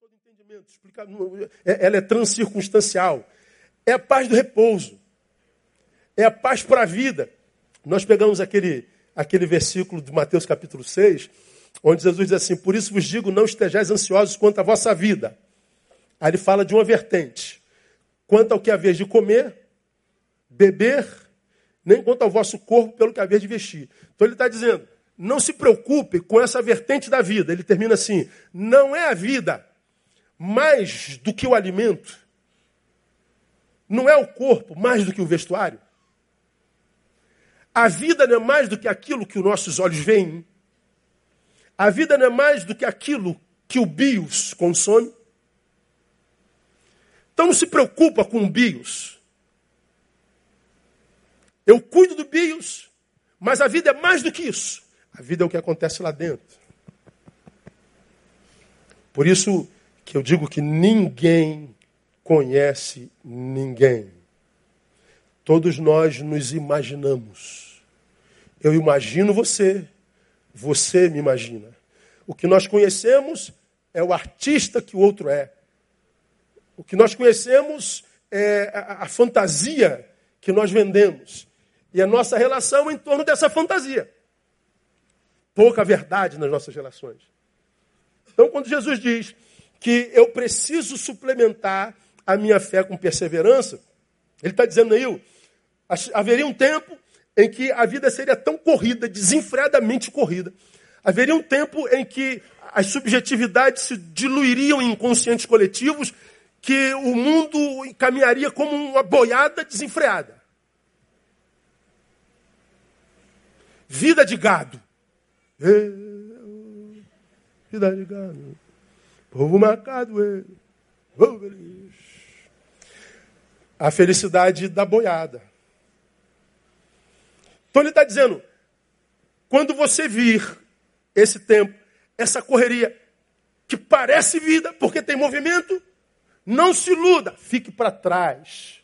todo entendimento. É, ela é transcircunstancial. É a paz do repouso. É a paz para a vida. Nós pegamos aquele, aquele versículo de Mateus capítulo 6, onde Jesus diz assim: Por isso vos digo, não estejais ansiosos quanto à vossa vida. Aí ele fala de uma vertente. Quanto ao que haver de comer, beber, nem quanto ao vosso corpo pelo que haver de vestir. Então ele está dizendo: não se preocupe com essa vertente da vida. Ele termina assim: não é a vida mais do que o alimento, não é o corpo mais do que o vestuário. A vida não é mais do que aquilo que os nossos olhos veem. A vida não é mais do que aquilo que o bios consome. Então não se preocupa com o bios. Eu cuido do bios, mas a vida é mais do que isso. A vida é o que acontece lá dentro. Por isso que eu digo que ninguém conhece ninguém. Todos nós nos imaginamos. Eu imagino você, você me imagina. O que nós conhecemos é o artista que o outro é. O que nós conhecemos é a, fantasia que nós vendemos. E a nossa relação é em torno dessa fantasia pouca verdade nas nossas relações. Então, quando Jesus diz que eu preciso suplementar a minha fé com perseverança, ele está dizendo aí, haveria um tempo em que a vida seria tão corrida, desenfreadamente corrida. Haveria um tempo em que as subjetividades se diluiriam em inconscientes coletivos, que o mundo caminharia como uma boiada desenfreada. Vida de gado. Eu, cidade de gado, povo marcado, eu, povo feliz. A felicidade da boiada. Então ele está dizendo, quando você vir esse tempo, essa correria, que parece vida, porque tem movimento, não se iluda, fique para trás.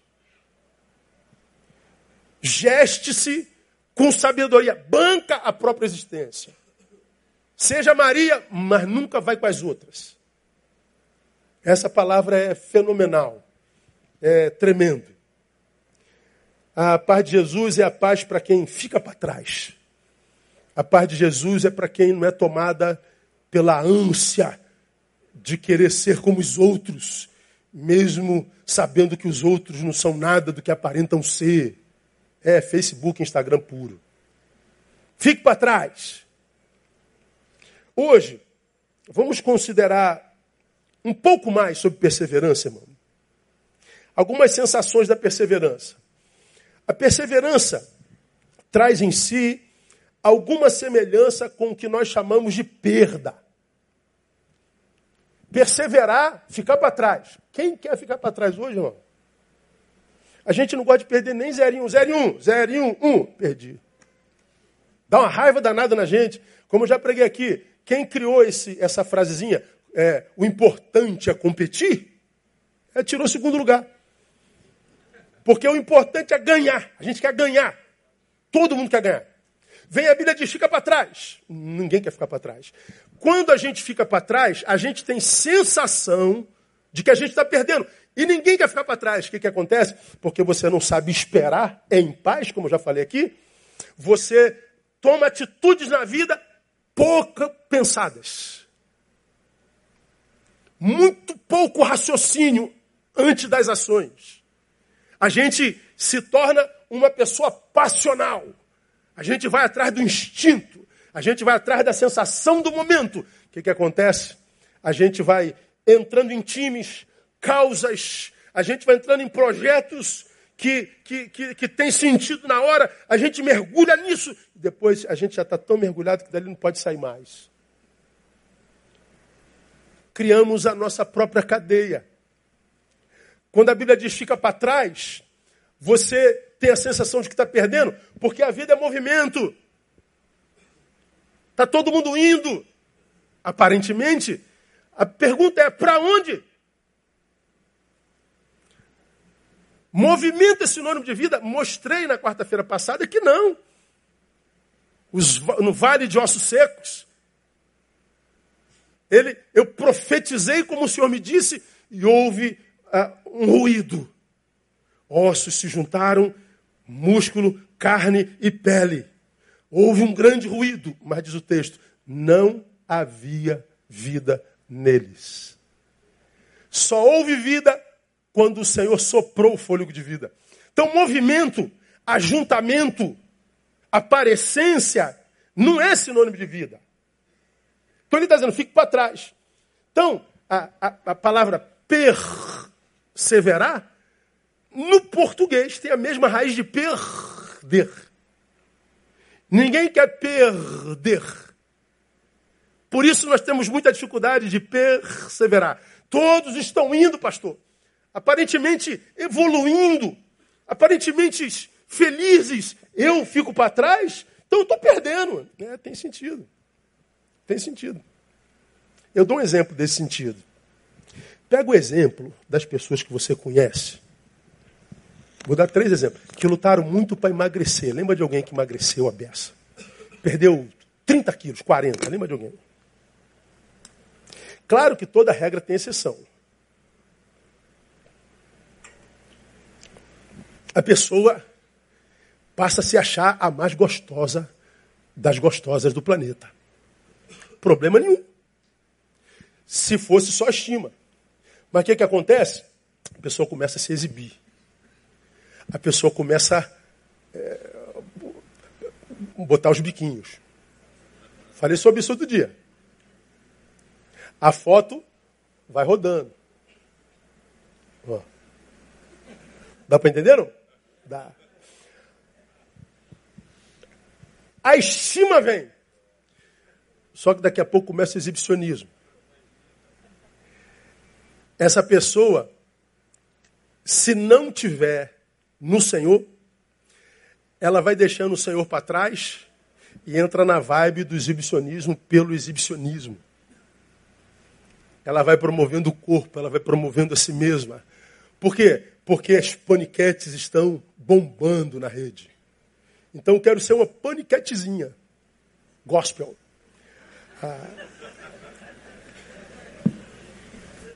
Geste-se com sabedoria, banca a própria existência. Seja Maria, mas nunca vai com as outras. Essa palavra é fenomenal, é tremendo. A paz de Jesus é a paz para quem fica para trás. A paz de Jesus é para quem não é tomada pela ânsia de querer ser como os outros, mesmo sabendo que os outros não são nada do que aparentam ser. É Facebook, Instagram puro. Fique para trás. Hoje, vamos considerar um pouco mais sobre perseverança, irmão. Algumas sensações da perseverança. A perseverança traz em si alguma semelhança com o que nós chamamos de perda. Perseverar, ficar para trás. Quem quer ficar para trás hoje, irmão? A gente não gosta de perder nem 0 em 1, 0 em 1, 0 em 1, 1, perdi. Dá uma raiva danada na gente. Como eu já preguei aqui, quem criou esse, essa frasezinha, é, o importante é competir, é, tirou o segundo lugar. Porque o importante é ganhar. A gente quer ganhar. Todo mundo quer ganhar. Vem a Bíblia diz, fica para trás. Ninguém quer ficar para trás. Quando a gente fica para trás, a gente tem sensação de que a gente está perdendo. E ninguém quer ficar para trás. O que, que acontece? Porque você não sabe esperar em paz, como eu já falei aqui. Você toma atitudes na vida pouco pensadas. Muito pouco raciocínio antes das ações. A gente se torna uma pessoa passional. A gente vai atrás do instinto. A gente vai atrás da sensação do momento. O que, que acontece? A gente vai entrando em times, causas, a gente vai entrando em projetos que, que, que, que tem sentido na hora, a gente mergulha nisso, depois a gente já está tão mergulhado que dali não pode sair mais. Criamos a nossa própria cadeia. Quando a Bíblia diz fica para trás, você tem a sensação de que está perdendo, porque a vida é movimento. Está todo mundo indo. Aparentemente, a pergunta é: para onde? Movimento é sinônimo de vida? Mostrei na quarta-feira passada que não. Os, no vale de ossos secos. Ele, eu profetizei como o Senhor me disse e houve uh, um ruído. Ossos se juntaram, músculo, carne e pele. Houve um grande ruído, mas diz o texto: não havia vida neles. Só houve vida quando o Senhor soprou o fôlego de vida. Então, movimento, ajuntamento, aparência, não é sinônimo de vida. Então ele está dizendo, fique para trás. Então, a, a, a palavra perseverar, no português, tem a mesma raiz de perder. Ninguém quer perder. Por isso nós temos muita dificuldade de perseverar. Todos estão indo, pastor. Aparentemente evoluindo. Aparentemente felizes. Eu fico para trás, então eu estou perdendo. É, tem sentido. Tem sentido. Eu dou um exemplo desse sentido. Pega o exemplo das pessoas que você conhece. Vou dar três exemplos. Que lutaram muito para emagrecer. Lembra de alguém que emagreceu a beça? Perdeu 30 quilos, 40. Lembra de alguém? Claro que toda regra tem exceção. A pessoa passa a se achar a mais gostosa das gostosas do planeta. Problema nenhum. Se fosse só estima. Mas o que, que acontece? A pessoa começa a se exibir. A pessoa começa a é, botar os biquinhos. Falei sobre isso outro dia. A foto vai rodando. Ó. Dá para entender? Não? Dá. A estima vem. Só que daqui a pouco começa o exibicionismo. Essa pessoa, se não tiver no Senhor, ela vai deixando o Senhor para trás e entra na vibe do exibicionismo pelo exibicionismo. Ela vai promovendo o corpo, ela vai promovendo a si mesma. Por quê? Porque as paniquetes estão bombando na rede. Então eu quero ser uma paniquetezinha. Gospel. Ah.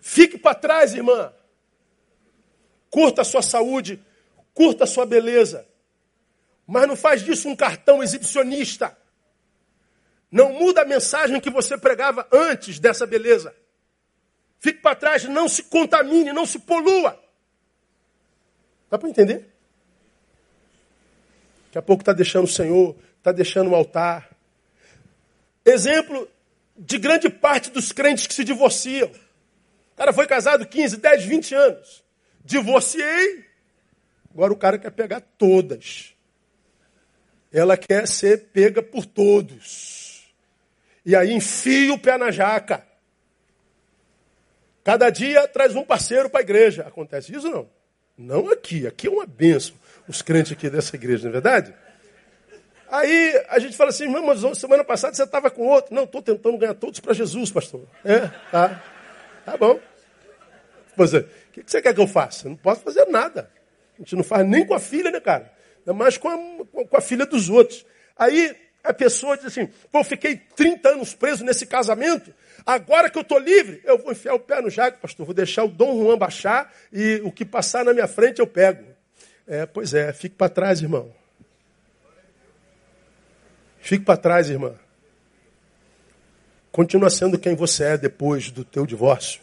Fique para trás, irmã. Curta a sua saúde, curta a sua beleza. Mas não faz disso um cartão exibicionista. Não muda a mensagem que você pregava antes dessa beleza. Fique para trás, não se contamine, não se polua. Dá para entender? Daqui a pouco está deixando o Senhor, está deixando o altar. Exemplo de grande parte dos crentes que se divorciam. O cara foi casado 15, 10, 20 anos. Divorciei. Agora o cara quer pegar todas. Ela quer ser pega por todos. E aí enfia o pé na jaca. Cada dia traz um parceiro para a igreja. Acontece isso não? Não aqui. Aqui é uma benção os crentes aqui dessa igreja, não é verdade? Aí a gente fala assim, mas semana passada você estava com outro. Não, estou tentando ganhar todos para Jesus, pastor. É, tá. Tá bom. Pois é, o que você quer que eu faça? Eu não posso fazer nada. A gente não faz nem com a filha, né, cara? Ainda mais com a, com a filha dos outros. Aí a pessoa diz assim, pô, eu fiquei 30 anos preso nesse casamento, agora que eu estou livre, eu vou enfiar o pé no jaco, pastor, vou deixar o Dom Juan baixar e o que passar na minha frente eu pego. É, pois é, fique para trás, irmão. Fique para trás, irmã. Continua sendo quem você é depois do teu divórcio.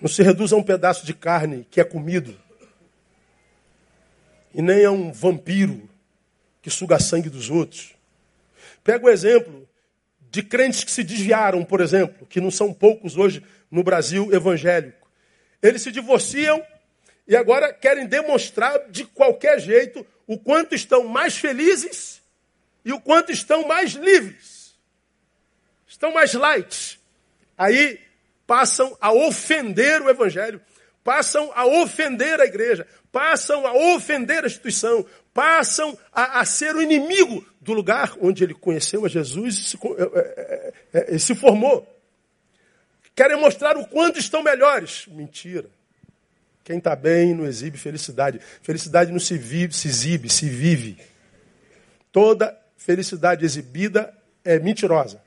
Não se reduz a um pedaço de carne que é comido. E nem a um vampiro que suga sangue dos outros. Pega o exemplo de crentes que se desviaram, por exemplo, que não são poucos hoje no Brasil evangélico. Eles se divorciam e agora querem demonstrar de qualquer jeito o quanto estão mais felizes e o quanto estão mais livres. Estão mais light. Aí passam a ofender o Evangelho, passam a ofender a igreja, passam a ofender a instituição, passam a, a ser o inimigo do lugar onde ele conheceu a Jesus e se, é, é, é, se formou. Querem mostrar o quanto estão melhores. Mentira. Quem está bem não exibe felicidade. Felicidade não se, vive, se exibe, se vive. Toda felicidade exibida é mentirosa.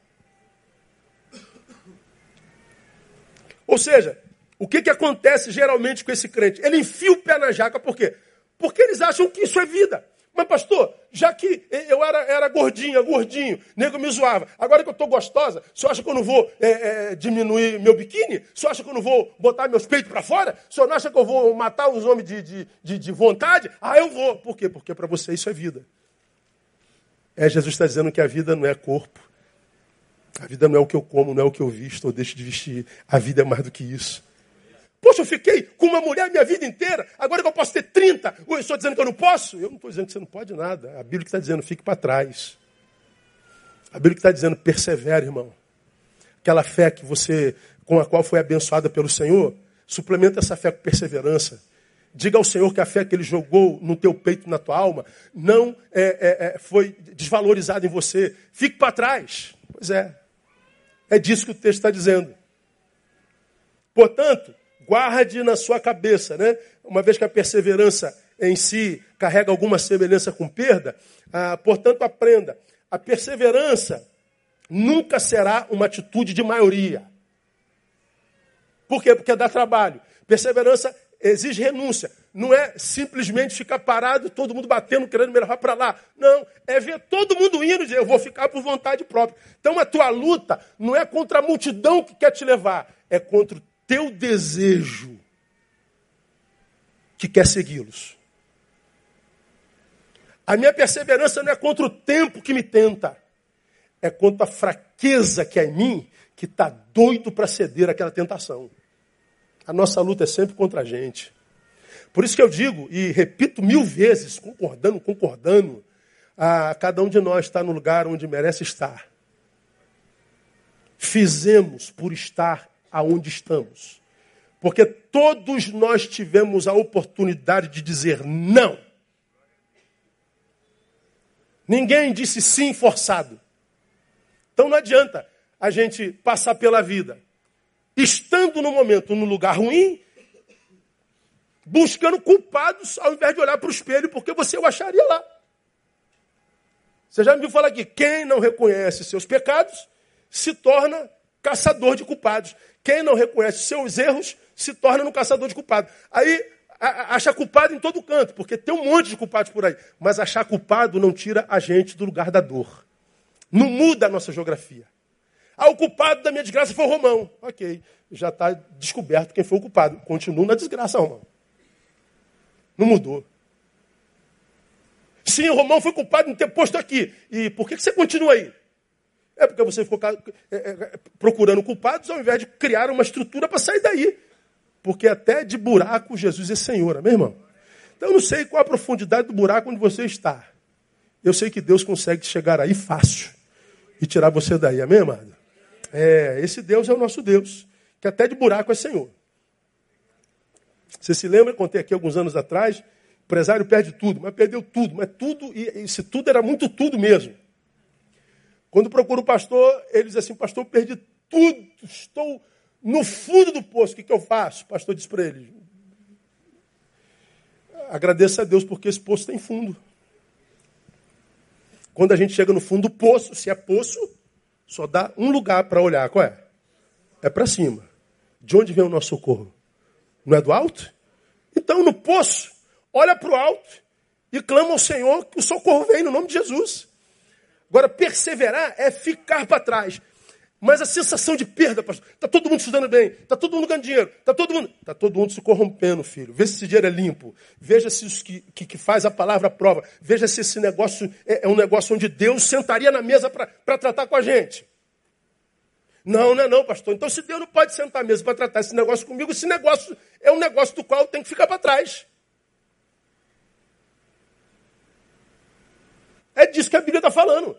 Ou seja, o que, que acontece geralmente com esse crente? Ele enfia o pé na jaca, por quê? Porque eles acham que isso é vida. Mas, pastor, já que eu era, era gordinha, gordinho, nego me zoava. Agora que eu estou gostosa, o senhor acha que eu não vou é, é, diminuir meu biquíni? O senhor acha que eu não vou botar meus peitos para fora? O senhor não acha que eu vou matar os homens de, de, de, de vontade? Ah, eu vou. Por quê? Porque para você isso é vida. É, Jesus está dizendo que a vida não é corpo. A vida não é o que eu como, não é o que eu visto ou deixo de vestir. A vida é mais do que isso. Poxa, eu fiquei com uma mulher minha vida inteira, agora que eu posso ter 30, eu estou dizendo que eu não posso? Eu não estou dizendo que você não pode nada. A Bíblia está dizendo, fique para trás. A Bíblia está dizendo, persevere, irmão. Aquela fé que você, com a qual foi abençoada pelo Senhor, suplementa essa fé com perseverança. Diga ao Senhor que a fé que Ele jogou no teu peito, na tua alma, não é, é, é, foi desvalorizada em você. Fique para trás. Pois é. É disso que o texto está dizendo. Portanto, guarde na sua cabeça, né? Uma vez que a perseverança em si carrega alguma semelhança com perda, ah, portanto, aprenda. A perseverança nunca será uma atitude de maioria. Por quê? Porque dá trabalho. Perseverança exige renúncia. Não é simplesmente ficar parado, todo mundo batendo, querendo me levar para lá. Não, é ver todo mundo indo e dizer, eu vou ficar por vontade própria. Então a tua luta não é contra a multidão que quer te levar, é contra o teu desejo que quer segui-los. A minha perseverança não é contra o tempo que me tenta, é contra a fraqueza que é em mim, que está doido para ceder àquela tentação. A nossa luta é sempre contra a gente. Por isso que eu digo, e repito mil vezes, concordando, concordando, a cada um de nós está no lugar onde merece estar. Fizemos por estar aonde estamos. Porque todos nós tivemos a oportunidade de dizer não. Ninguém disse sim forçado. Então não adianta a gente passar pela vida estando no momento no lugar ruim, buscando culpados ao invés de olhar para o espelho, porque você o acharia lá. Você já me viu falar aqui, quem não reconhece seus pecados se torna caçador de culpados. Quem não reconhece seus erros se torna um caçador de culpados. Aí acha culpado em todo canto, porque tem um monte de culpados por aí. Mas achar culpado não tira a gente do lugar da dor. Não muda a nossa geografia. Ah, o culpado da minha desgraça foi o Romão. Ok, já está descoberto quem foi o culpado. Continua na desgraça, Romão. Não mudou. Sim, o Romão foi culpado de ter posto aqui. E por que você continua aí? É porque você ficou é, é, procurando culpados ao invés de criar uma estrutura para sair daí. Porque até de buraco Jesus é Senhor, meu irmão? Então eu não sei qual a profundidade do buraco onde você está. Eu sei que Deus consegue chegar aí fácil e tirar você daí, amém, amado? É, esse Deus é o nosso Deus, que até de buraco é Senhor. Você se lembra, contei aqui alguns anos atrás, o empresário perde tudo, mas perdeu tudo, mas tudo, e esse tudo era muito tudo mesmo. Quando procura o pastor, ele diz assim: Pastor, perdi tudo, estou no fundo do poço, o que, que eu faço? O pastor diz para ele: Agradeça a Deus porque esse poço tem fundo. Quando a gente chega no fundo do poço, se é poço, só dá um lugar para olhar. Qual é? É para cima. De onde vem o nosso socorro? Não é do alto? Então, no poço, olha para o alto e clama ao Senhor que o socorro vem no nome de Jesus. Agora, perseverar é ficar para trás. Mas a sensação de perda, pastor, está todo mundo estudando bem, está todo mundo ganhando dinheiro, está todo mundo. Está todo mundo se corrompendo, filho. Veja se esse dinheiro é limpo. Veja se os que, que, que faz a palavra prova. Veja se esse negócio é, é um negócio onde Deus sentaria na mesa para tratar com a gente. Não, não é não, pastor. Então, se Deus não pode sentar à mesa para tratar esse negócio comigo, esse negócio é um negócio do qual eu tenho que ficar para trás. É disso que a Bíblia está falando.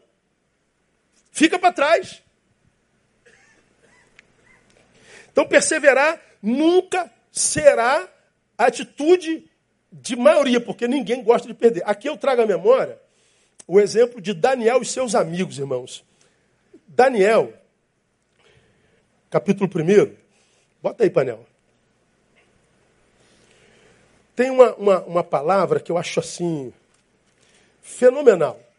Fica para trás. Então, perseverar nunca será atitude de maioria, porque ninguém gosta de perder. Aqui eu trago à memória o exemplo de Daniel e seus amigos, irmãos. Daniel, capítulo 1. Bota aí, painel. Tem uma, uma, uma palavra que eu acho assim fenomenal.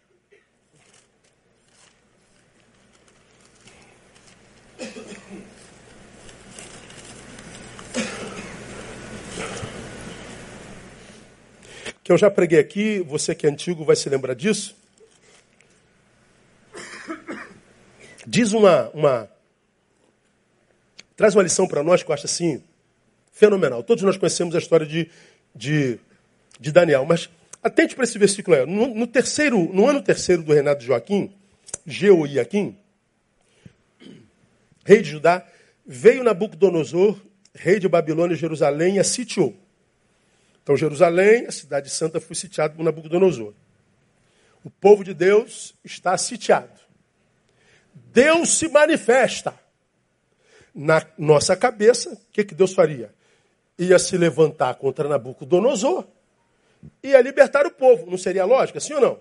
Que eu já preguei aqui, você que é antigo vai se lembrar disso. Diz uma, uma traz uma lição para nós que eu acho assim fenomenal. Todos nós conhecemos a história de, de, de Daniel, mas atente para esse versículo aí. No, no, terceiro, no ano terceiro do reinado de Joaquim, Jeoiaquim, rei de Judá, veio Nabucodonosor, rei de Babilônia e Jerusalém, e a sitiou. Então, Jerusalém, a cidade santa, foi sitiada por Nabucodonosor. O povo de Deus está sitiado. Deus se manifesta. Na nossa cabeça, o que, que Deus faria? Ia se levantar contra Nabucodonosor e ia libertar o povo. Não seria lógico, sim ou não?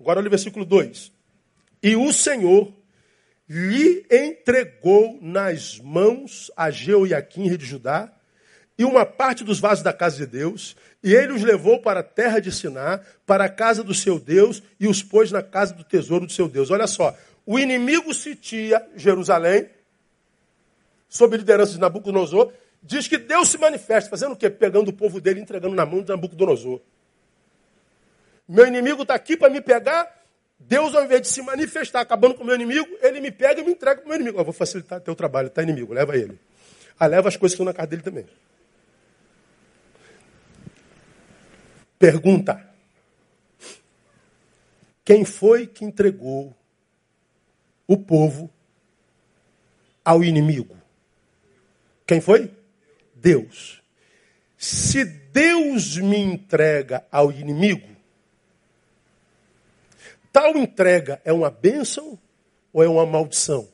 Agora olha o versículo 2. E o Senhor lhe entregou nas mãos a Jeoiaquim, rei de Judá, e uma parte dos vasos da casa de Deus, e ele os levou para a terra de Siná, para a casa do seu Deus, e os pôs na casa do tesouro do seu Deus. Olha só, o inimigo sitia Jerusalém, sob liderança de Nabucodonosor, diz que Deus se manifesta, fazendo o quê? Pegando o povo dele entregando na mão de Nabucodonosor. Meu inimigo está aqui para me pegar, Deus, ao invés de se manifestar acabando com o meu inimigo, ele me pega e me entrega para o meu inimigo. Eu vou facilitar teu trabalho, tá inimigo, leva ele. Ah, leva as coisas que estão na casa dele também. Pergunta: Quem foi que entregou o povo ao inimigo? Quem foi? Deus. Se Deus me entrega ao inimigo, tal entrega é uma bênção ou é uma maldição?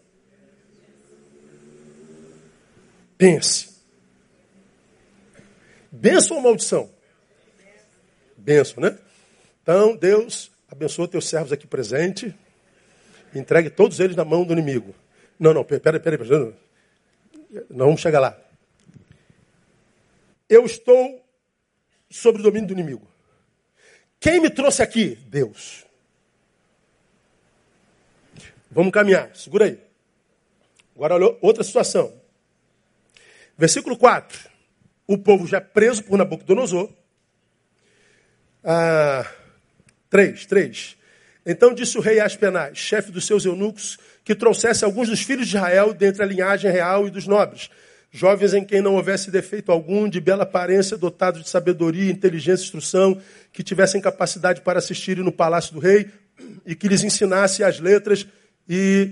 Pense. Bênção ou maldição? Bênção, né? Então, Deus abençoa teus servos aqui presentes. Entregue todos eles na mão do inimigo. Não, não, peraí, peraí, peraí. Não vamos chegar lá. Eu estou sob o domínio do inimigo. Quem me trouxe aqui? Deus. Vamos caminhar, segura aí. Agora olha outra situação. Versículo 4. O povo já preso por Nabucodonosor. Ah, 3, 3. Então disse o rei Aspenaz, chefe dos seus eunucos, que trouxesse alguns dos filhos de Israel dentre a linhagem real e dos nobres, jovens em quem não houvesse defeito algum, de bela aparência, dotados de sabedoria, inteligência e instrução, que tivessem capacidade para assistirem no palácio do rei e que lhes ensinasse as letras e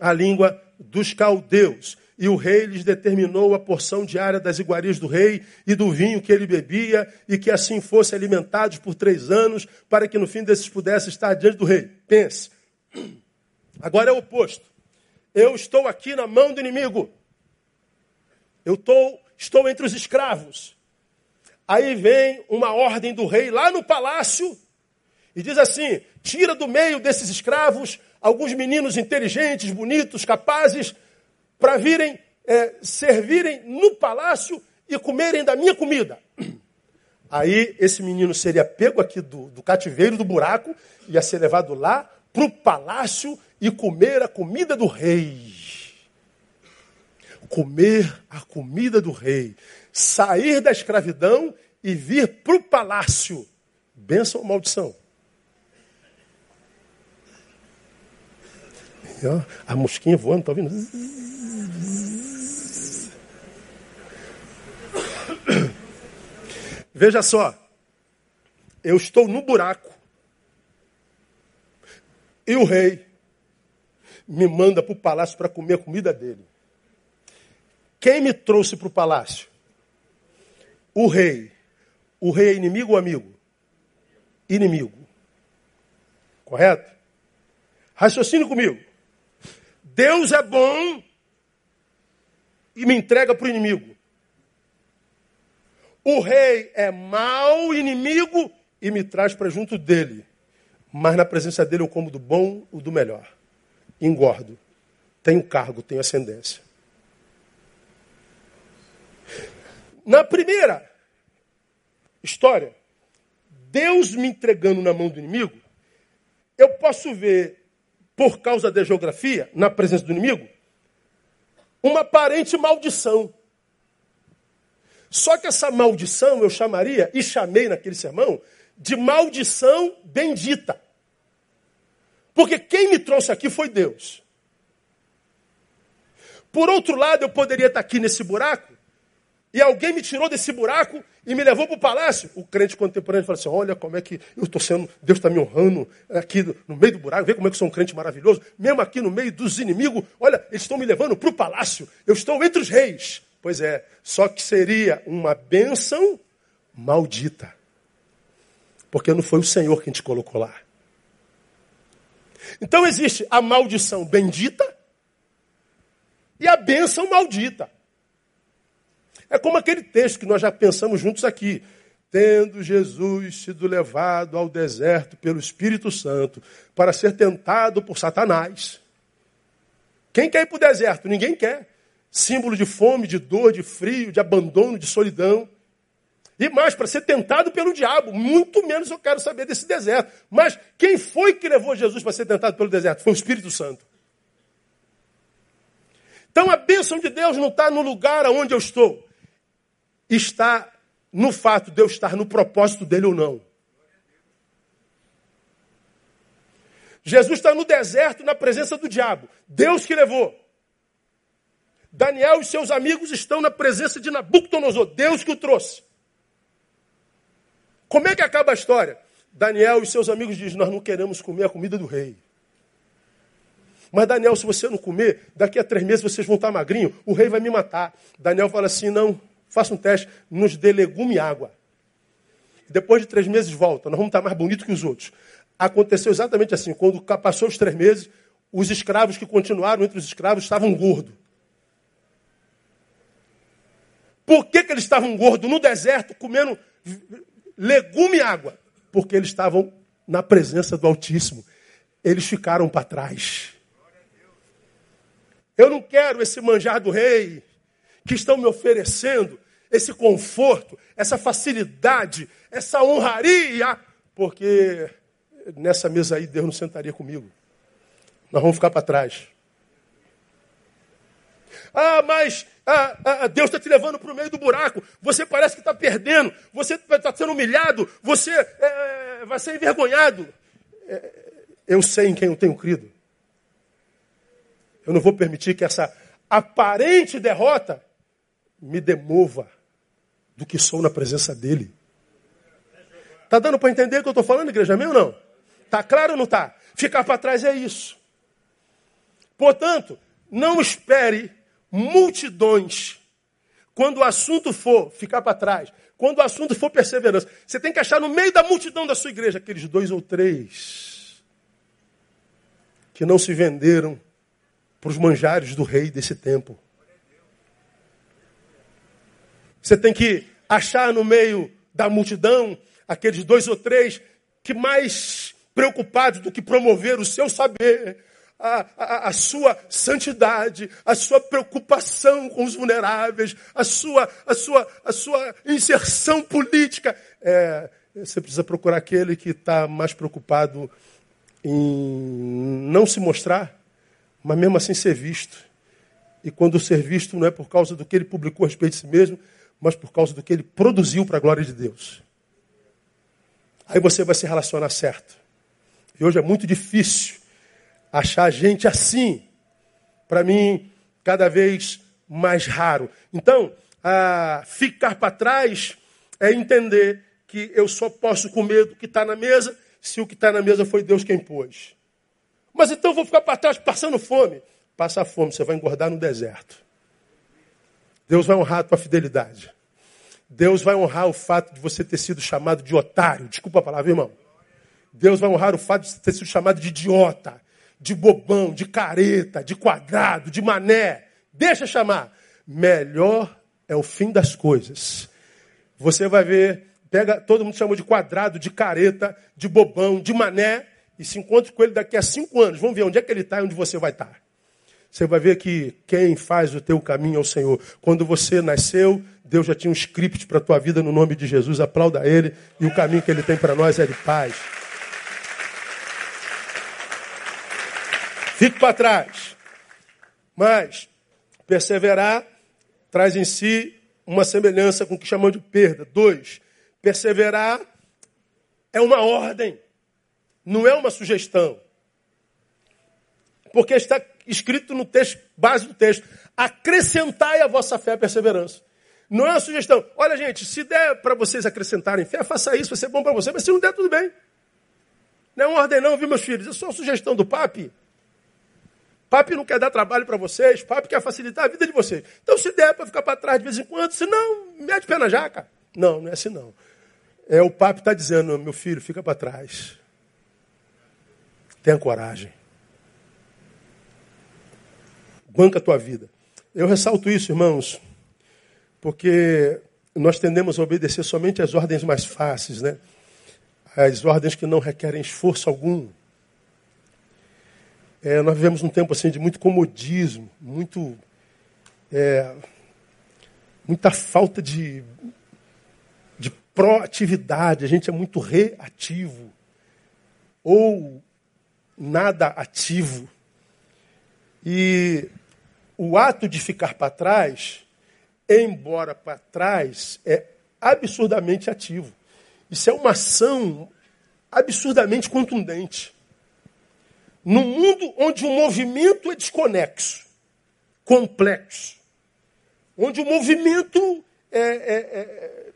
a língua dos caldeus. E o rei lhes determinou a porção diária das iguarias do rei e do vinho que ele bebia, e que assim fossem alimentados por três anos, para que no fim desses pudesse estar diante do rei. Pense. Agora é o oposto. Eu estou aqui na mão do inimigo. Eu tô, estou entre os escravos. Aí vem uma ordem do rei lá no palácio e diz assim: tira do meio desses escravos alguns meninos inteligentes, bonitos, capazes para virem é, servirem no palácio e comerem da minha comida. Aí esse menino seria pego aqui do, do cativeiro do buraco, ia ser levado lá para o palácio e comer a comida do rei. Comer a comida do rei. Sair da escravidão e vir para o palácio. Bênção ou maldição? a mosquinha voando, está ouvindo? Veja só, eu estou no buraco e o rei me manda para o palácio para comer a comida dele. Quem me trouxe para o palácio? O rei. O rei é inimigo ou amigo? Inimigo. Correto? Raciocine comigo. Deus é bom e me entrega para o inimigo. O rei é mau, inimigo, e me traz para junto dele. Mas na presença dele eu como do bom ou do melhor. Engordo. Tenho cargo, tenho ascendência. Na primeira história, Deus me entregando na mão do inimigo, eu posso ver, por causa da geografia, na presença do inimigo, uma aparente maldição. Só que essa maldição eu chamaria, e chamei naquele sermão, de maldição bendita. Porque quem me trouxe aqui foi Deus. Por outro lado, eu poderia estar aqui nesse buraco e alguém me tirou desse buraco e me levou para o palácio. O crente contemporâneo fala assim: olha como é que eu estou sendo, Deus está me honrando aqui no meio do buraco, vê como é que eu sou um crente maravilhoso, mesmo aqui no meio dos inimigos, olha, eles estão me levando para o palácio, eu estou entre os reis. Pois é, só que seria uma bênção maldita. Porque não foi o Senhor quem te colocou lá. Então existe a maldição bendita e a bênção maldita. É como aquele texto que nós já pensamos juntos aqui. Tendo Jesus sido levado ao deserto pelo Espírito Santo para ser tentado por Satanás. Quem quer ir para o deserto? Ninguém quer. Símbolo de fome, de dor, de frio, de abandono, de solidão. E mais, para ser tentado pelo diabo. Muito menos eu quero saber desse deserto. Mas quem foi que levou Jesus para ser tentado pelo deserto? Foi o Espírito Santo. Então a bênção de Deus não está no lugar aonde eu estou. Está no fato de eu estar no propósito dele ou não. Jesus está no deserto na presença do diabo. Deus que levou. Daniel e seus amigos estão na presença de Nabucodonosor. Deus que o trouxe. Como é que acaba a história? Daniel e seus amigos dizem: Nós não queremos comer a comida do rei. Mas Daniel, se você não comer, daqui a três meses vocês vão estar magrinho, o rei vai me matar. Daniel fala assim: Não, faça um teste, nos dê legume e água. Depois de três meses volta, nós vamos estar mais bonitos que os outros. Aconteceu exatamente assim: quando passou os três meses, os escravos que continuaram entre os escravos estavam gordos. Por que, que eles estavam gordos no deserto, comendo legume e água, porque eles estavam na presença do Altíssimo. Eles ficaram para trás. Eu não quero esse manjar do rei que estão me oferecendo, esse conforto, essa facilidade, essa honraria, porque nessa mesa aí Deus não sentaria comigo. Nós vamos ficar para trás. Ah, mas ah, ah, Deus está te levando para o meio do buraco. Você parece que está perdendo. Você está sendo humilhado. Você é, vai ser envergonhado. É, eu sei em quem eu tenho crido. Eu não vou permitir que essa aparente derrota me demova do que sou na presença dele. Está dando para entender o que eu estou falando, igreja meu ou não? Está claro ou não está? Ficar para trás é isso. Portanto, não espere multidões. Quando o assunto for ficar para trás, quando o assunto for perseverança, você tem que achar no meio da multidão da sua igreja aqueles dois ou três que não se venderam para os manjares do rei desse tempo. Você tem que achar no meio da multidão aqueles dois ou três que mais preocupados do que promover o seu saber, a, a, a, sua santidade, a sua preocupação com os vulneráveis, a sua, a sua, a sua inserção política. É, você precisa procurar aquele que está mais preocupado em não se mostrar, mas mesmo assim ser visto. E quando ser visto não é por causa do que ele publicou a respeito de si mesmo, mas por causa do que ele produziu para a glória de Deus. Aí você vai se relacionar certo. E hoje é muito difícil achar gente assim, para mim, cada vez mais raro. Então, ficar para trás é entender que eu só posso comer do que está na mesa se o que está na mesa foi Deus quem pôs. Mas então eu vou ficar para trás passando fome. Passa fome, você vai engordar no deserto. Deus vai honrar a tua fidelidade. Deus vai honrar o fato de você ter sido chamado de otário. Desculpa a palavra, irmão. Deus vai honrar o fato de ter sido chamado de idiota de bobão, de careta, de quadrado, de mané. Deixa chamar. Melhor é o fim das coisas. Você vai ver, pega, todo mundo chamou de quadrado, de careta, de bobão, de mané, e se encontra com ele daqui a cinco anos. Vamos ver onde é que ele está e onde você vai estar. Você vai ver que quem faz o teu caminho é o Senhor. Quando você nasceu, Deus já tinha um script para a tua vida no nome de Jesus. Aplauda Ele e o caminho que Ele tem para nós é de paz. Fique para trás. Mas perseverar traz em si uma semelhança com o que chamamos de perda. Dois, perseverar É uma ordem, não é uma sugestão. Porque está escrito no texto, base do texto: acrescentai a vossa fé e perseverança. Não é uma sugestão. Olha, gente, se der para vocês acrescentarem fé, faça isso, vai ser bom para você, mas se não der, tudo bem. Não é uma ordem, não, viu, meus filhos? É só uma sugestão do papi. Papi não quer dar trabalho para vocês, papi quer facilitar a vida de vocês. Então, se der para ficar para trás de vez em quando, se não, mete pé na jaca. Não, não é assim não. É o papi está dizendo, meu filho, fica para trás. Tenha coragem. Banca a tua vida. Eu ressalto isso, irmãos, porque nós tendemos a obedecer somente as ordens mais fáceis, né? As ordens que não requerem esforço algum. É, nós vivemos um tempo assim de muito comodismo, muito é, muita falta de, de proatividade. A gente é muito reativo ou nada ativo. E o ato de ficar para trás, embora para trás, é absurdamente ativo. Isso é uma ação absurdamente contundente. Num mundo onde o movimento é desconexo, complexo, onde o movimento é, é, é,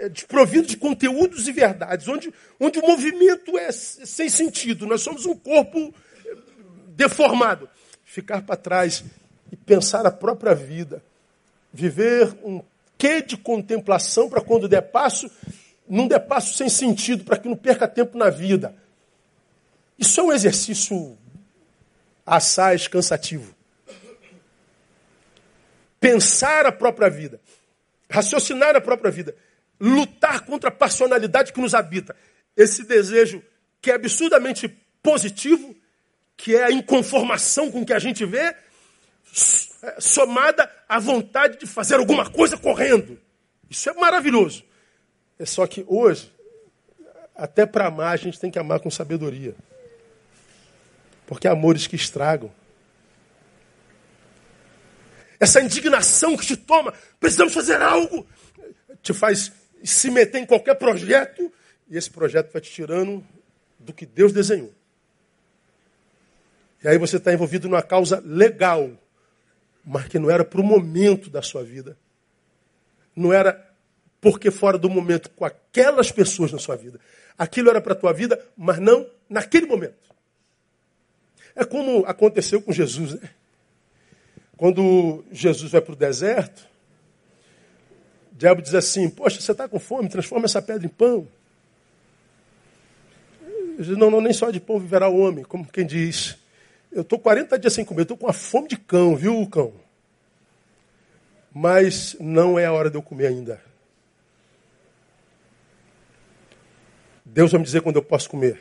é, desprovido de conteúdos e verdades, onde, onde o movimento é sem sentido, nós somos um corpo deformado. Ficar para trás e pensar a própria vida. Viver um quê de contemplação para quando der passo, não der passo sem sentido, para que não perca tempo na vida. Isso é um exercício assaz cansativo. Pensar a própria vida, raciocinar a própria vida, lutar contra a passionalidade que nos habita. Esse desejo que é absurdamente positivo, que é a inconformação com que a gente vê, é, somada à vontade de fazer alguma coisa correndo. Isso é maravilhoso. É só que hoje, até para amar, a gente tem que amar com sabedoria. Porque há amores que estragam. Essa indignação que te toma, precisamos fazer algo, te faz se meter em qualquer projeto, e esse projeto vai te tirando do que Deus desenhou. E aí você está envolvido numa causa legal, mas que não era para o momento da sua vida. Não era porque fora do momento com aquelas pessoas na sua vida. Aquilo era para a tua vida, mas não naquele momento. É como aconteceu com Jesus, né? Quando Jesus vai para o deserto, o diabo diz assim: Poxa, você está com fome, transforma essa pedra em pão. Diz, não, não, nem só de pão viverá o homem, como quem diz. Eu estou 40 dias sem comer, estou com a fome de cão, viu, cão? Mas não é a hora de eu comer ainda. Deus vai me dizer quando eu posso comer.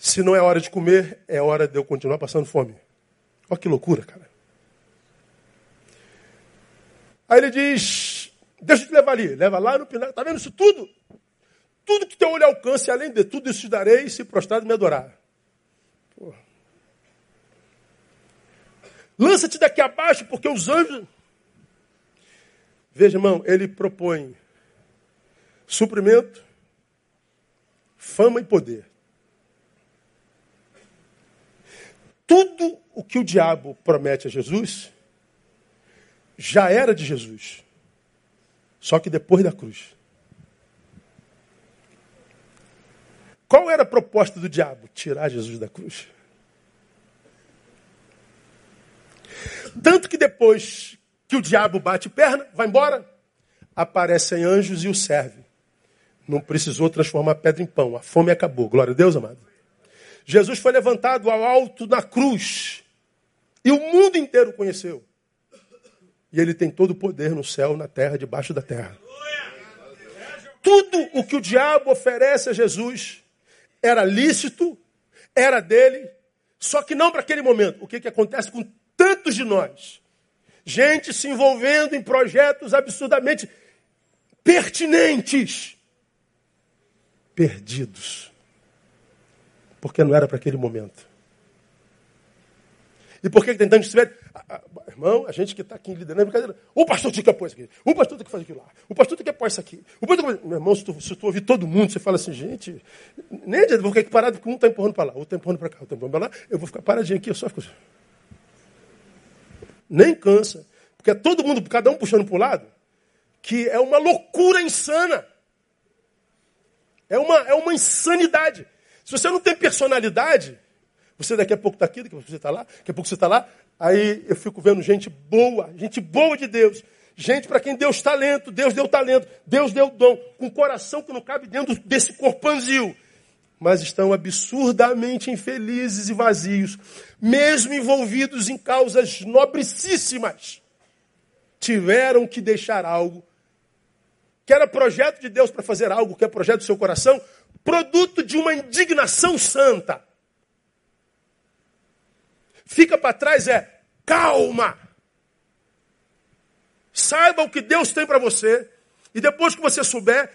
Se não é hora de comer, é hora de eu continuar passando fome. Olha que loucura, cara. Aí ele diz: Deixa eu te levar ali. Leva lá no pináculo. Está vendo isso tudo? Tudo que teu olho alcance, além de tudo isso te darei, se prostrado me adorar. Lança-te daqui abaixo, porque os anjos. Veja, irmão, ele propõe suprimento, fama e poder. Tudo o que o diabo promete a Jesus já era de Jesus. Só que depois da cruz. Qual era a proposta do diabo? Tirar Jesus da cruz. Tanto que depois que o diabo bate perna, vai embora, aparecem anjos e o servem. Não precisou transformar pedra em pão. A fome acabou. Glória a Deus, amado. Jesus foi levantado ao alto na cruz. E o mundo inteiro conheceu. E ele tem todo o poder no céu, na terra, debaixo da terra. Tudo o que o diabo oferece a Jesus era lícito, era dele, só que não para aquele momento. O que, que acontece com tantos de nós. Gente se envolvendo em projetos absurdamente pertinentes. Perdidos. Porque não era para aquele momento. E por que tem tanto espírito? Irmão, a gente que está aqui liderando, brincadeira. O pastor tinha que pôr isso aqui. O pastor tem que fazer aquilo lá. O pastor tem que pôr isso aqui. O pastor... Meu irmão, se tu, se tu ouvir todo mundo, você fala assim, gente, nem adianta, vou ficar parado porque um está empurrando para lá, outro está empurrando para cá, outro está empurrando para lá. Eu vou ficar paradinho aqui, eu só fico... Nem cansa. Porque é todo mundo, cada um puxando para o lado, que é uma loucura insana. É uma, é uma insanidade. Se você não tem personalidade, você daqui a pouco está aqui, daqui a pouco você está lá, daqui a pouco você está lá. Aí eu fico vendo gente boa, gente boa de Deus. Gente para quem Deus talento, Deus deu talento, Deus deu dom, com coração que não cabe dentro desse corpanzil. Mas estão absurdamente infelizes e vazios, mesmo envolvidos em causas nobricíssimas. Tiveram que deixar algo que era projeto de Deus para fazer algo que é projeto do seu coração, produto de uma indignação santa. Fica para trás é calma. Saiba o que Deus tem para você. E depois que você souber,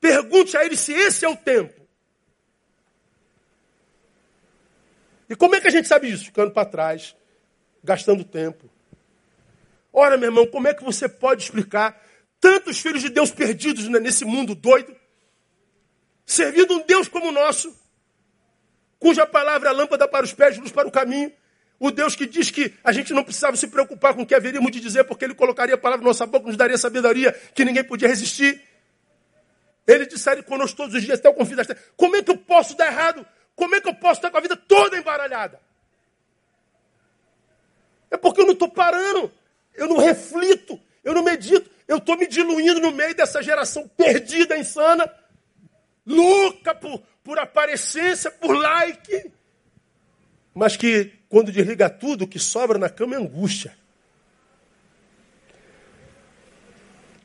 pergunte a Ele se esse é o tempo. E como é que a gente sabe isso? Ficando para trás, gastando tempo. Ora, meu irmão, como é que você pode explicar tantos filhos de Deus perdidos nesse mundo doido, servindo um Deus como o nosso, cuja palavra é lâmpada para os pés, luz para o caminho, o Deus que diz que a gente não precisava se preocupar com o que haveríamos de dizer, porque Ele colocaria a palavra na nossa boca, nos daria sabedoria que ninguém podia resistir. Ele disseram conosco todos os dias, até o confio das Como é que eu posso dar errado? Como é que eu posso estar com a vida toda embaralhada? É porque eu não estou parando, eu não reflito, eu não medito, eu estou me diluindo no meio dessa geração perdida, insana, louca por, por aparência, por like, mas que quando desliga tudo, o que sobra na cama é angústia.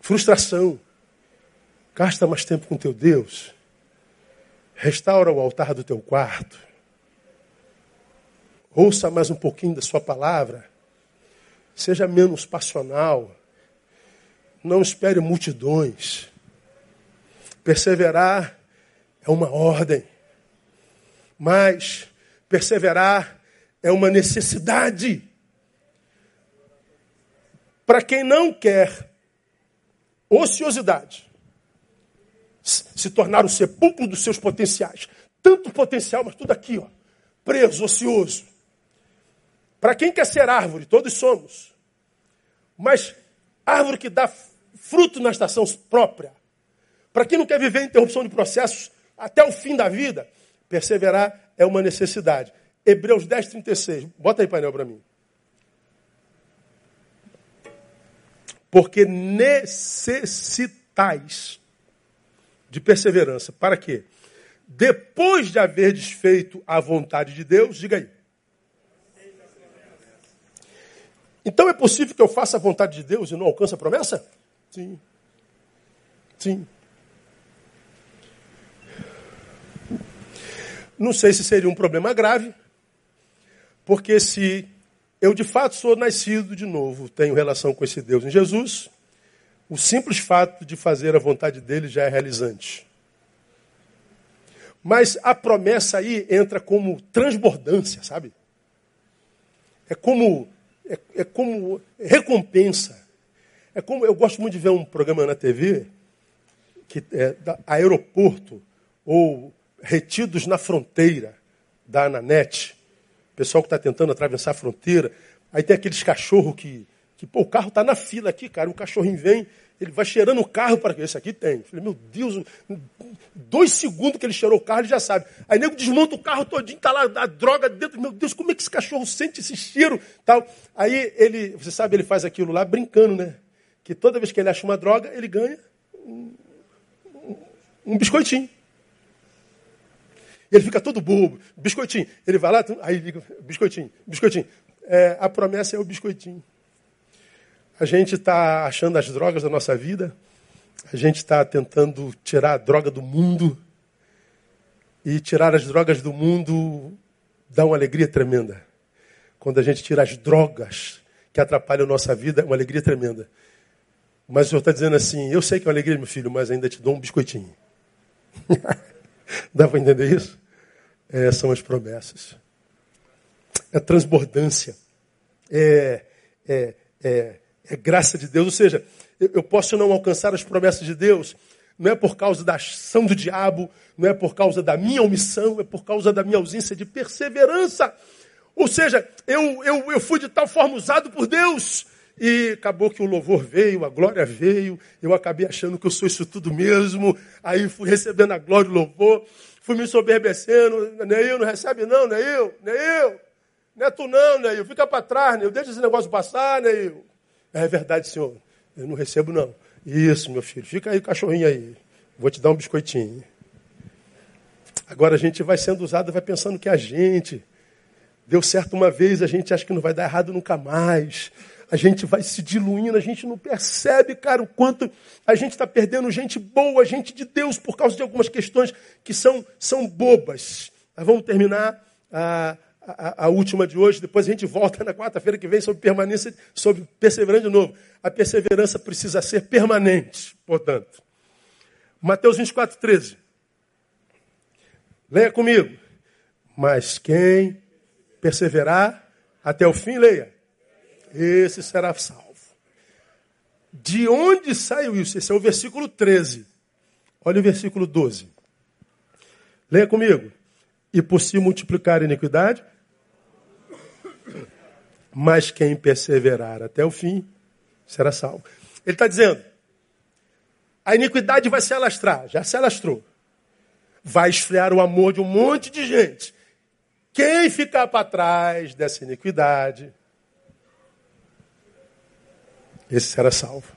Frustração. Gasta mais tempo com teu Deus. Restaura o altar do teu quarto. Ouça mais um pouquinho da sua palavra. Seja menos passional. Não espere multidões. Perseverar é uma ordem. Mas perseverar é uma necessidade. Para quem não quer ociosidade, se tornar o sepulcro dos seus potenciais. Tanto potencial, mas tudo aqui, ó, preso, ocioso. Para quem quer ser árvore, todos somos. Mas árvore que dá fruto na estação própria. Para quem não quer viver interrupção de processos até o fim da vida, perseverar é uma necessidade. Hebreus 10, 36. Bota aí painel para mim. Porque necessitais de perseverança. Para quê? Depois de haver desfeito a vontade de Deus, diga aí. Então é possível que eu faça a vontade de Deus e não alcance a promessa? Sim. Sim. Não sei se seria um problema grave, porque se eu de fato sou nascido de novo, tenho relação com esse Deus em Jesus, o simples fato de fazer a vontade dele já é realizante. Mas a promessa aí entra como transbordância, sabe? É como é, é como recompensa. É como eu gosto muito de ver um programa na TV que é da aeroporto ou retidos na fronteira da Ananet pessoal que está tentando atravessar a fronteira. Aí tem aqueles cachorros que, que pô, o carro está na fila aqui, cara. O cachorrinho vem, ele vai cheirando o carro para esse aqui tem. Eu falei, meu Deus, dois segundos que ele cheirou o carro, ele já sabe. Aí nego desmonta o carro todinho, tá lá a droga dentro. Meu Deus, como é que esse cachorro sente esse cheiro? Tal. Aí ele, você sabe, ele faz aquilo lá brincando, né? Que toda vez que ele acha uma droga, ele ganha um, um biscoitinho. Ele fica todo bobo. Biscoitinho. Ele vai lá, aí liga, biscoitinho, biscoitinho. É, a promessa é o biscoitinho. A gente está achando as drogas da nossa vida. A gente está tentando tirar a droga do mundo. E tirar as drogas do mundo dá uma alegria tremenda. Quando a gente tira as drogas que atrapalham a nossa vida, é uma alegria tremenda. Mas o Senhor está dizendo assim: eu sei que é uma alegria, meu filho, mas ainda te dou um biscoitinho. Dá para entender isso? É, são as promessas. É transbordância. É, é, é, é graça de Deus. Ou seja, eu posso não alcançar as promessas de Deus, não é por causa da ação do diabo, não é por causa da minha omissão, é por causa da minha ausência de perseverança. Ou seja, eu, eu, eu fui de tal forma usado por Deus, e acabou que o louvor veio, a glória veio, eu acabei achando que eu sou isso tudo mesmo, aí fui recebendo a glória e o louvor, fui me soberbecendo, eu não recebe não, eu, nem eu, não é tu não, eu, fica para trás, eu. Deixa esse negócio passar, eu. É verdade, senhor, eu não recebo não. Isso, meu filho, fica aí cachorrinho aí, vou te dar um biscoitinho. Agora a gente vai sendo usado, vai pensando que a gente. Deu certo uma vez, a gente acha que não vai dar errado nunca mais a gente vai se diluindo, a gente não percebe, cara, o quanto a gente está perdendo gente boa, gente de Deus, por causa de algumas questões que são, são bobas. Mas vamos terminar a, a, a última de hoje, depois a gente volta na quarta-feira que vem sobre permanência, sobre perseverança de novo. A perseverança precisa ser permanente, portanto. Mateus 24, 13. Leia comigo. Mas quem perseverar até o fim, leia esse será salvo. De onde saiu isso? Esse é o versículo 13. Olha o versículo 12. Leia comigo. E por se multiplicar a iniquidade, mas quem perseverar até o fim será salvo. Ele está dizendo: a iniquidade vai se alastrar, já se alastrou. Vai esfriar o amor de um monte de gente. Quem ficar para trás dessa iniquidade esse será salvo.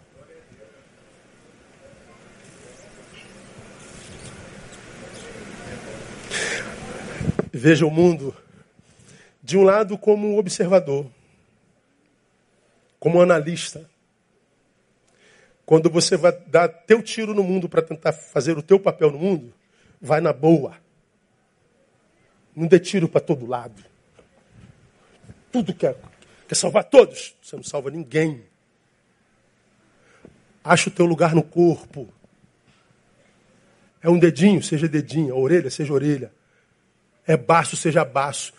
Veja o mundo de um lado como observador, como analista. Quando você vai dar teu tiro no mundo para tentar fazer o teu papel no mundo, vai na boa. Não dê tiro para todo lado. Tudo quer, quer salvar todos. Você não salva ninguém. Acha o teu lugar no corpo. É um dedinho, seja dedinho. A orelha, seja orelha. É baço, seja baço.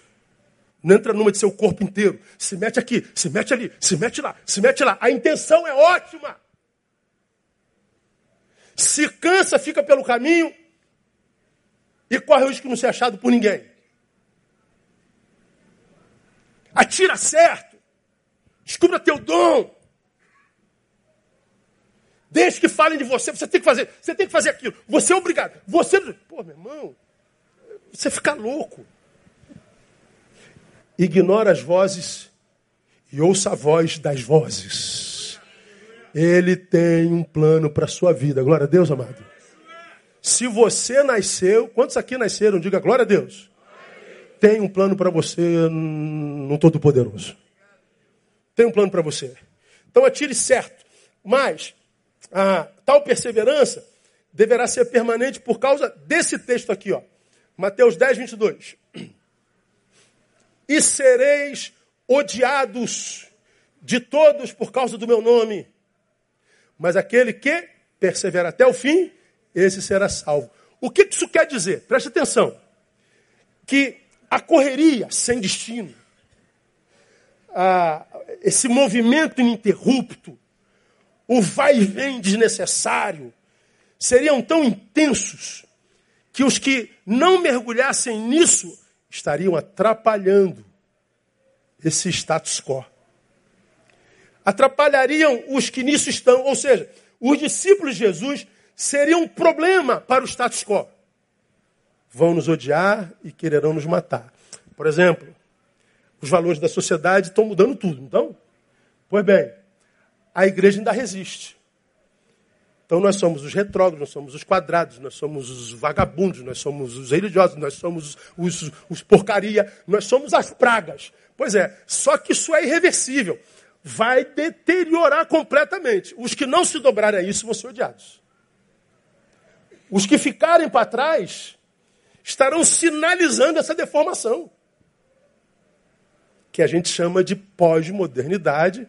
Não entra numa de seu corpo inteiro. Se mete aqui, se mete ali, se mete lá, se mete lá. A intenção é ótima. Se cansa, fica pelo caminho e corre o risco de não ser achado por ninguém. Atira certo. Descubra teu dom. Desde que falem de você, você tem que fazer, você tem que fazer aquilo. Você é obrigado. Você, pô, meu irmão, você fica louco. Ignora as vozes e ouça a voz das vozes. Ele tem um plano para a sua vida. Glória a Deus, amado. Se você nasceu, quantos aqui nasceram? Diga glória a Deus. Tem um plano para você no Todo-Poderoso. Tem um plano para você. Então atire certo. Mas a tal perseverança deverá ser permanente por causa desse texto aqui, ó. Mateus 10, 22. E sereis odiados de todos por causa do meu nome. Mas aquele que persevera até o fim, esse será salvo. O que isso quer dizer? Preste atenção. Que a correria sem destino, a, esse movimento ininterrupto, o vai e vem desnecessário, seriam tão intensos que os que não mergulhassem nisso estariam atrapalhando esse status quo. Atrapalhariam os que nisso estão, ou seja, os discípulos de Jesus seriam um problema para o status quo. Vão nos odiar e quererão nos matar. Por exemplo, os valores da sociedade estão mudando tudo, então? Pois bem, a igreja ainda resiste. Então nós somos os retrógrados, nós somos os quadrados, nós somos os vagabundos, nós somos os religiosos, nós somos os, os, os porcaria, nós somos as pragas. Pois é, só que isso é irreversível. Vai deteriorar completamente. Os que não se dobrarem a isso vão ser odiados. Os que ficarem para trás estarão sinalizando essa deformação. Que a gente chama de pós-modernidade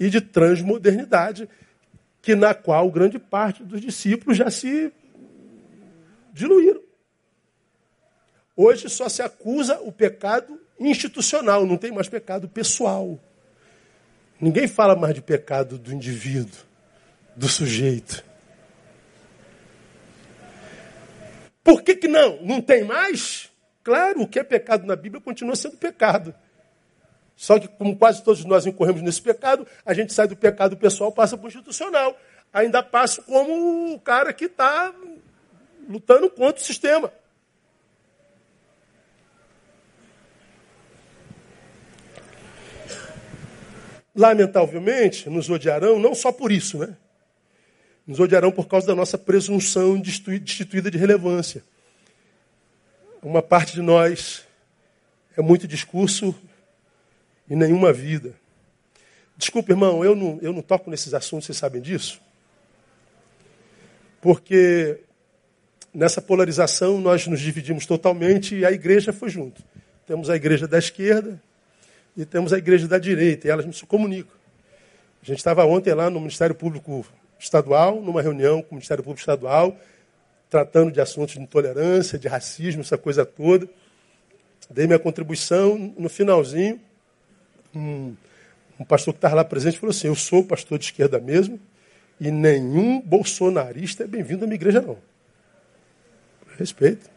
e de transmodernidade, que na qual grande parte dos discípulos já se diluíram. Hoje só se acusa o pecado institucional, não tem mais pecado pessoal. Ninguém fala mais de pecado do indivíduo, do sujeito. Por que, que não? Não tem mais? Claro, o que é pecado na Bíblia continua sendo pecado. Só que, como quase todos nós incorremos nesse pecado, a gente sai do pecado pessoal, passa para o institucional. Ainda passa como o cara que está lutando contra o sistema. Lamentavelmente, nos odiarão não só por isso, né? Nos odiarão por causa da nossa presunção destituída de relevância. Uma parte de nós é muito discurso e nenhuma vida. Desculpe, irmão, eu não, eu não toco nesses assuntos, vocês sabem disso? Porque nessa polarização nós nos dividimos totalmente e a igreja foi junto. Temos a igreja da esquerda e temos a igreja da direita, e elas não se comunicam. A gente estava ontem lá no Ministério Público Estadual, numa reunião com o Ministério Público Estadual, tratando de assuntos de intolerância, de racismo, essa coisa toda. Dei minha contribuição, no finalzinho, um, um pastor que estava lá presente falou assim: Eu sou pastor de esquerda mesmo, e nenhum bolsonarista é bem-vindo à minha igreja, não. Respeito.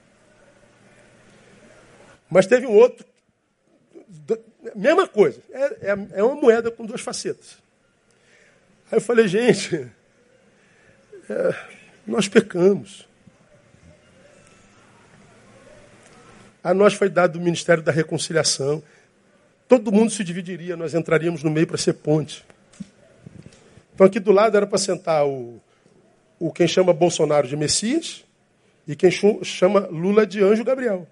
Mas teve um outro Mesma coisa. É, é, é uma moeda com duas facetas. Aí eu falei, gente, é, nós pecamos. A nós foi dado o ministério da reconciliação. Todo mundo se dividiria, nós entraríamos no meio para ser ponte. Então aqui do lado era para sentar o, o quem chama Bolsonaro de Messias e quem chama Lula de Anjo Gabriel.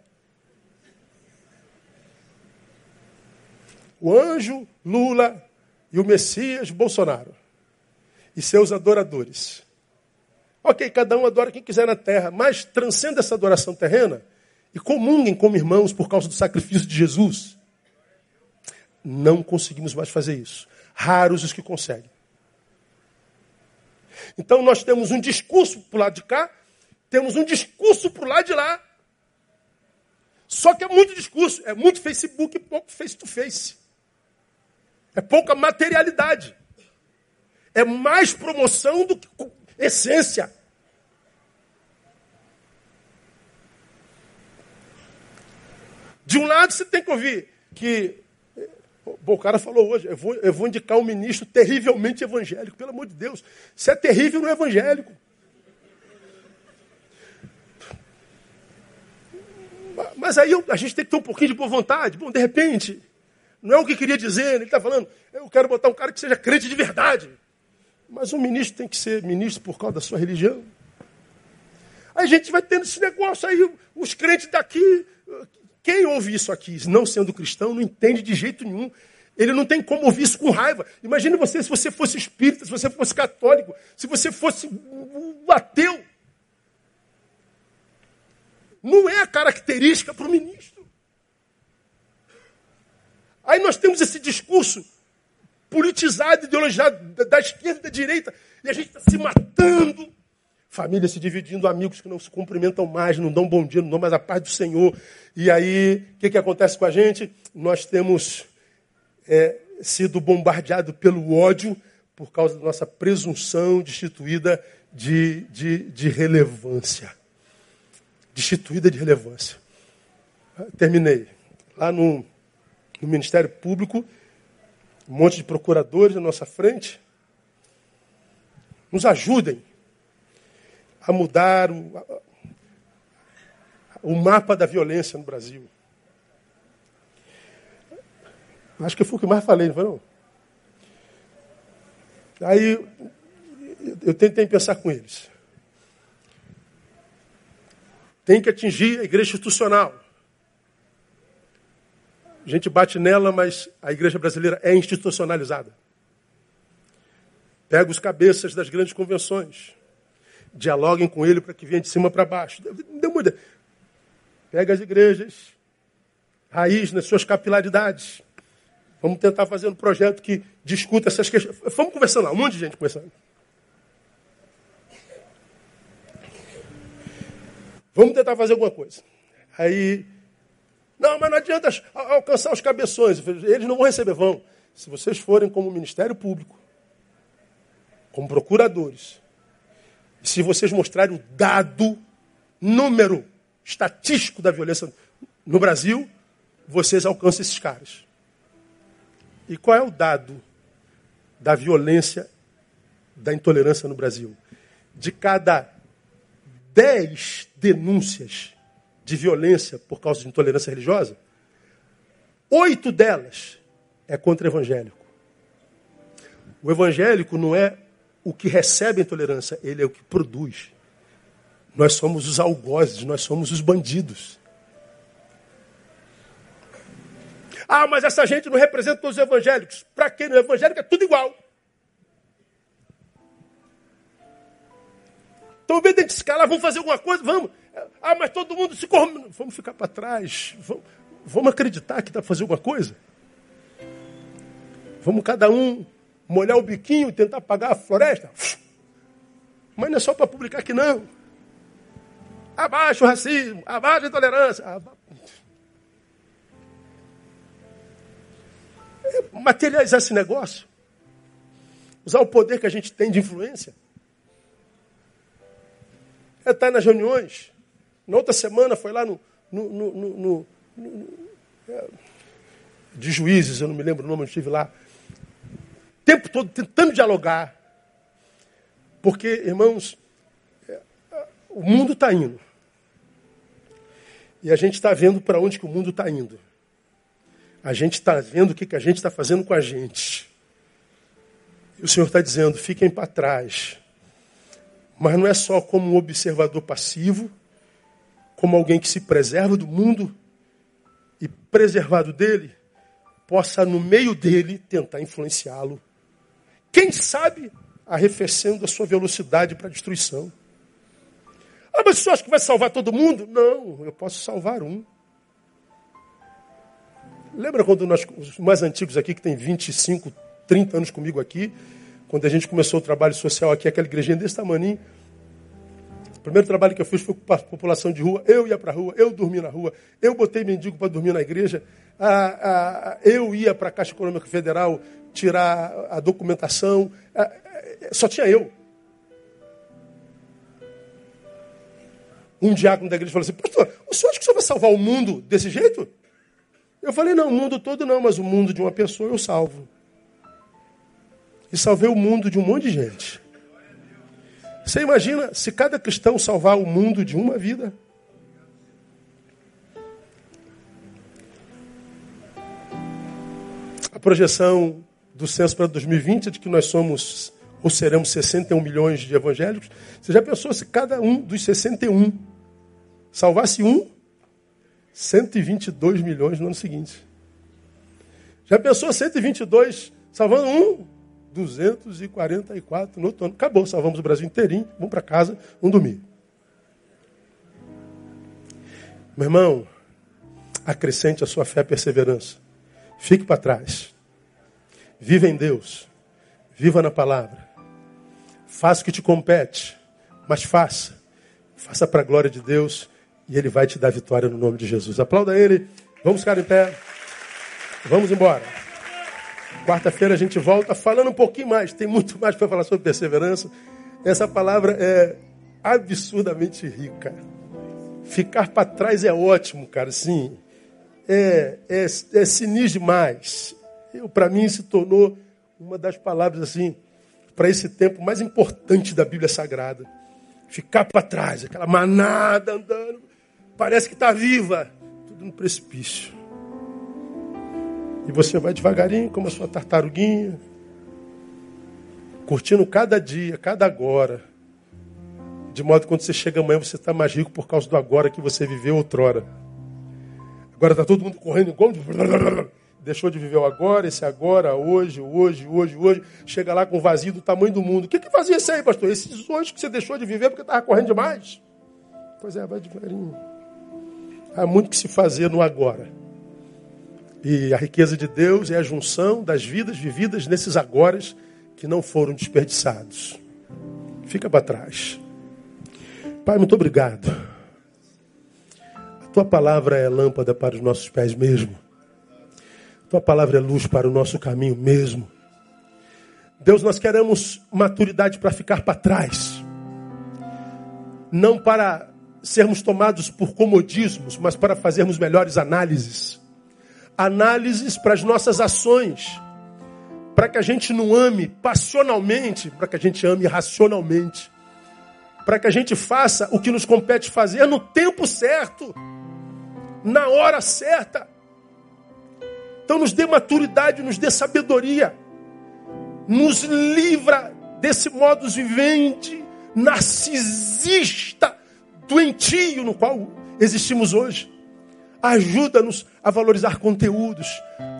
o anjo Lula e o Messias Bolsonaro e seus adoradores. Ok, cada um adora quem quiser na terra, mas transcenda essa adoração terrena e comunguem como irmãos por causa do sacrifício de Jesus. Não conseguimos mais fazer isso. Raros os que conseguem. Então nós temos um discurso para o lado de cá, temos um discurso para o lado de lá. Só que é muito discurso, é muito Facebook e pouco face to face. É pouca materialidade. É mais promoção do que essência. De um lado você tem que ouvir que. Bom, o cara falou hoje, eu vou, eu vou indicar um ministro terrivelmente evangélico, pelo amor de Deus. Se é terrível, não é evangélico. Mas aí a gente tem que ter um pouquinho de boa vontade. Bom, de repente, não é o que queria dizer, ele está falando, eu quero botar um cara que seja crente de verdade. Mas um ministro tem que ser ministro por causa da sua religião. Aí a gente vai tendo esse negócio aí, os crentes daqui. Quem ouve isso aqui, não sendo cristão, não entende de jeito nenhum. Ele não tem como ouvir isso com raiva. Imagine você se você fosse espírita, se você fosse católico, se você fosse ateu. Não é a característica para o ministro. Aí nós temos esse discurso politizado, ideologizado da esquerda e da direita, e a gente está se matando. Família se dividindo, amigos que não se cumprimentam mais, não dão bom dia, não dão mais a paz do Senhor. E aí, o que, que acontece com a gente? Nós temos é, sido bombardeados pelo ódio por causa da nossa presunção destituída de, de, de relevância. Destituída de relevância. Terminei. Lá no no Ministério Público, um monte de procuradores na nossa frente. Nos ajudem a mudar o, o mapa da violência no Brasil. Acho que foi o que mais falei, não foi não? Aí eu tentei pensar com eles. Tem que atingir a igreja institucional. A gente bate nela, mas a igreja brasileira é institucionalizada. Pega os cabeças das grandes convenções. Dialoguem com ele para que venha de cima para baixo. Dê uma. Pega as igrejas, raiz nas suas capilaridades. Vamos tentar fazer um projeto que discuta essas questões. Vamos conversando lá, um monte de gente conversando. Vamos tentar fazer alguma coisa. Aí não, mas não adianta alcançar os cabeções. Eles não vão receber, vão. se vocês forem como Ministério Público, como procuradores, se vocês mostrarem o dado, número estatístico da violência no Brasil, vocês alcançam esses caras. E qual é o dado da violência, da intolerância no Brasil? De cada dez denúncias de violência por causa de intolerância religiosa, oito delas é contra evangélico. O evangélico não é o que recebe a intolerância, ele é o que produz. Nós somos os algozes, nós somos os bandidos. Ah, mas essa gente não representa os evangélicos. Para quem no evangélico é tudo igual. Então, vendo a gente escalar, vamos fazer alguma coisa? Vamos. Ah, mas todo mundo se corrompe. Vamos ficar para trás. Vamos, vamos acreditar que dá para fazer alguma coisa? Vamos cada um molhar o biquinho e tentar apagar a floresta? Mas não é só para publicar aqui, não. Abaixo o racismo, abaixo a intolerância. Aba... Materializar esse negócio. Usar o poder que a gente tem de influência. É estar nas reuniões. Na outra semana foi lá no, no, no, no é, de juízes, eu não me lembro o nome, eu estive lá. Tempo todo tentando dialogar. Porque, irmãos, é, o mundo está indo. E a gente está vendo para onde que o mundo está indo. A gente está vendo o que, que a gente está fazendo com a gente. E o Senhor está dizendo: fiquem para trás. Mas não é só como um observador passivo, como alguém que se preserva do mundo e preservado dele, possa no meio dele tentar influenciá-lo. Quem sabe arrefecendo a sua velocidade para a destruição. Ah, mas você acha que vai salvar todo mundo? Não, eu posso salvar um. Lembra quando nós, os mais antigos aqui, que tem 25, 30 anos comigo aqui, quando a gente começou o trabalho social aqui, aquela igrejinha desse tamanho. O primeiro trabalho que eu fiz foi com a população de rua. Eu ia para a rua, eu dormia na rua, eu botei mendigo para dormir na igreja, ah, ah, eu ia para a Caixa Econômica Federal tirar a documentação. Ah, só tinha eu. Um diácono da igreja falou assim: Pastor, o senhor acha que o senhor vai salvar o mundo desse jeito? Eu falei: Não, o mundo todo não, mas o mundo de uma pessoa eu salvo e salvei o mundo de um monte de gente. Você imagina se cada cristão salvar o mundo de uma vida? A projeção do censo para 2020 é de que nós somos ou seremos 61 milhões de evangélicos. Você já pensou se cada um dos 61 salvasse um? 122 milhões no ano seguinte. Já pensou 122 salvando um? 244 no outro ano. Acabou, salvamos o Brasil inteirinho, vamos para casa, vamos dormir. Meu irmão, acrescente a sua fé e perseverança. Fique para trás. Viva em Deus. Viva na palavra. Faça o que te compete, mas faça. Faça para a glória de Deus e Ele vai te dar vitória no nome de Jesus. Aplauda Ele. Vamos ficar em pé. Vamos embora. Quarta-feira a gente volta falando um pouquinho mais. Tem muito mais para falar sobre perseverança. Essa palavra é absurdamente rica. Ficar para trás é ótimo, cara. Sim, é, é, é sinistro demais. Para mim se tornou uma das palavras assim para esse tempo mais importante da Bíblia Sagrada. Ficar para trás, aquela manada andando, parece que está viva, tudo no precipício. E você vai devagarinho, como a sua tartaruguinha, curtindo cada dia, cada agora. De modo que quando você chega amanhã, você está mais rico por causa do agora que você viveu outrora. Agora está todo mundo correndo igual. Deixou de viver o agora, esse agora, hoje, hoje, hoje, hoje. Chega lá com o vazio do tamanho do mundo. O que, que fazia isso aí, pastor? Esses hoje que você deixou de viver porque estava correndo demais. Pois é, vai devagarinho. Há muito que se fazer no agora. E a riqueza de Deus é a junção das vidas vividas nesses agores que não foram desperdiçados. Fica para trás. Pai, muito obrigado. A tua palavra é lâmpada para os nossos pés mesmo. Tua palavra é luz para o nosso caminho mesmo. Deus, nós queremos maturidade para ficar para trás. Não para sermos tomados por comodismos, mas para fazermos melhores análises. Análises para as nossas ações. Para que a gente não ame passionalmente, para que a gente ame racionalmente. Para que a gente faça o que nos compete fazer no tempo certo, na hora certa. Então nos dê maturidade, nos dê sabedoria. Nos livra desse modus vivendi narcisista doentio no qual existimos hoje. Ajuda-nos a valorizar conteúdos,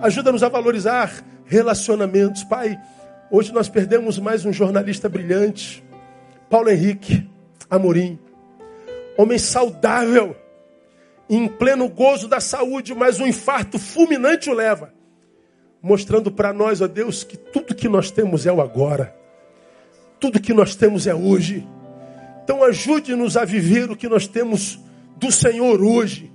ajuda-nos a valorizar relacionamentos. Pai, hoje nós perdemos mais um jornalista brilhante, Paulo Henrique Amorim, homem saudável, em pleno gozo da saúde, mas um infarto fulminante o leva, mostrando para nós, ó Deus, que tudo que nós temos é o agora, tudo que nós temos é hoje. Então ajude-nos a viver o que nós temos do Senhor hoje.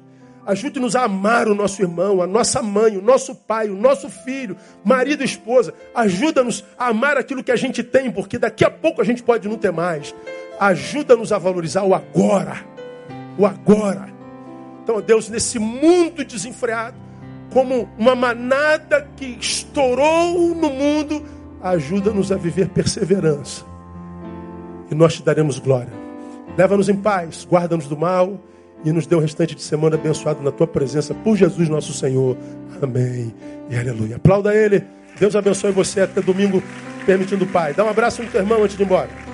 Ajude-nos a amar o nosso irmão, a nossa mãe, o nosso pai, o nosso filho, marido e esposa. Ajuda-nos a amar aquilo que a gente tem, porque daqui a pouco a gente pode não ter mais. Ajuda-nos a valorizar o agora. O agora. Então, Deus, nesse mundo desenfreado, como uma manada que estourou no mundo, ajuda-nos a viver perseverança e nós te daremos glória. Leva-nos em paz, guarda-nos do mal e nos dê o restante de semana abençoado na tua presença por Jesus nosso Senhor. Amém e aleluia. Aplauda ele. Deus abençoe você até domingo, permitindo o Pai. Dá um abraço no teu irmão antes de ir embora.